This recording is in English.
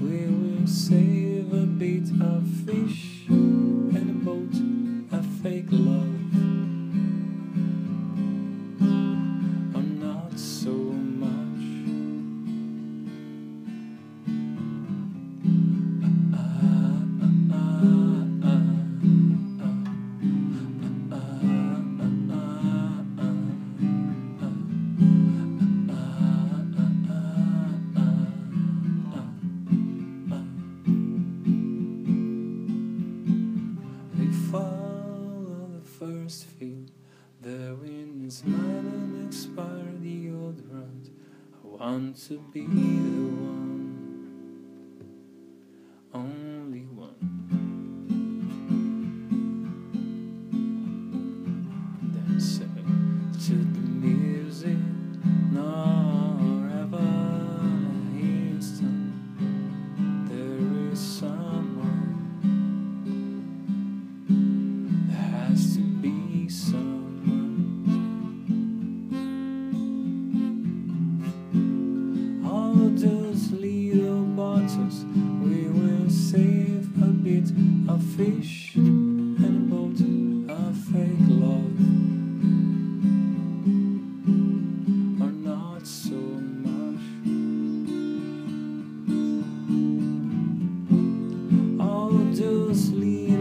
we will save a bit of fish. First field. The wind is mine and expire the old road. I want to be the those little bottles, we will save a bit of fish and a boat of fake love. Or not so much. All those little